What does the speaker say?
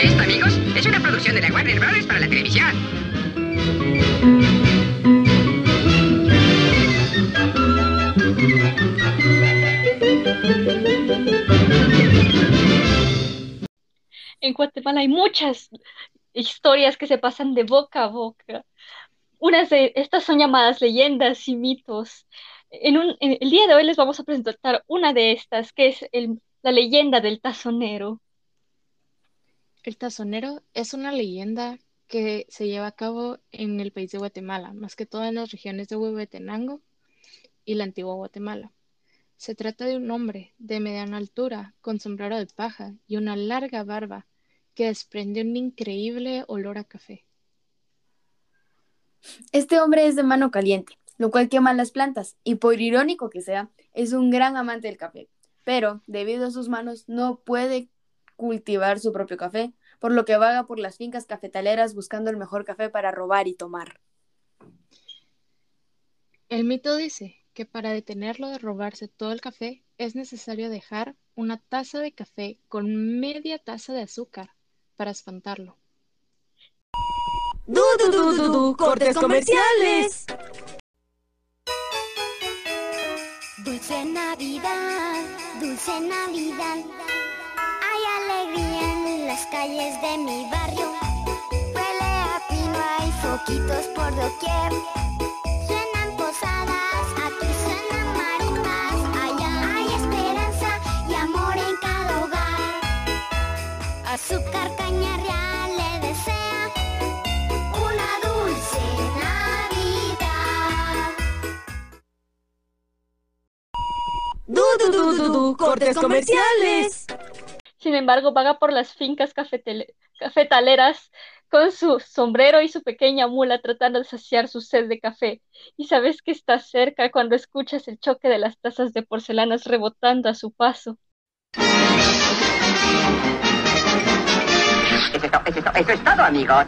Esto, amigos, es una producción de la Warner Bros. para la televisión. En Guatemala hay muchas historias que se pasan de boca a boca. Unas de estas son llamadas leyendas y mitos. En, un, el día de hoy les vamos a presentar una de estas, que es el, la leyenda del tazonero. El tazonero es una leyenda que se lleva a cabo en el país de Guatemala, más que todo en las regiones de Huehuetenango y la antigua Guatemala. Se trata de un hombre de mediana altura, con sombrero de paja y una larga barba que desprende un increíble olor a café. Este hombre es de mano caliente, lo cual quema las plantas, y por irónico que sea, es un gran amante del café. Pero, debido a sus manos, no puede cultivar su propio café, por lo que vaga por las fincas cafetaleras buscando el mejor café para robar y tomar. El mito dice que para detenerlo de robarse todo el café es necesario dejar una taza de café con media taza de azúcar para espantarlo. Du, du, du, du, du, cortes comerciales. Dulce Navidad, dulce Navidad. Calles de mi barrio. Huele a pino, hay foquitos por doquier. Suenan posadas, aquí suenan marimbas. Allá hay esperanza y amor en cada hogar. Azúcar caña real le desea una dulce Navidad. Du, du, du, du, du, cortes comerciales. Sin embargo, vaga por las fincas cafetaleras con su sombrero y su pequeña mula tratando de saciar su sed de café. Y sabes que está cerca cuando escuchas el choque de las tazas de porcelanas rebotando a su paso. Eso es todo, amigos.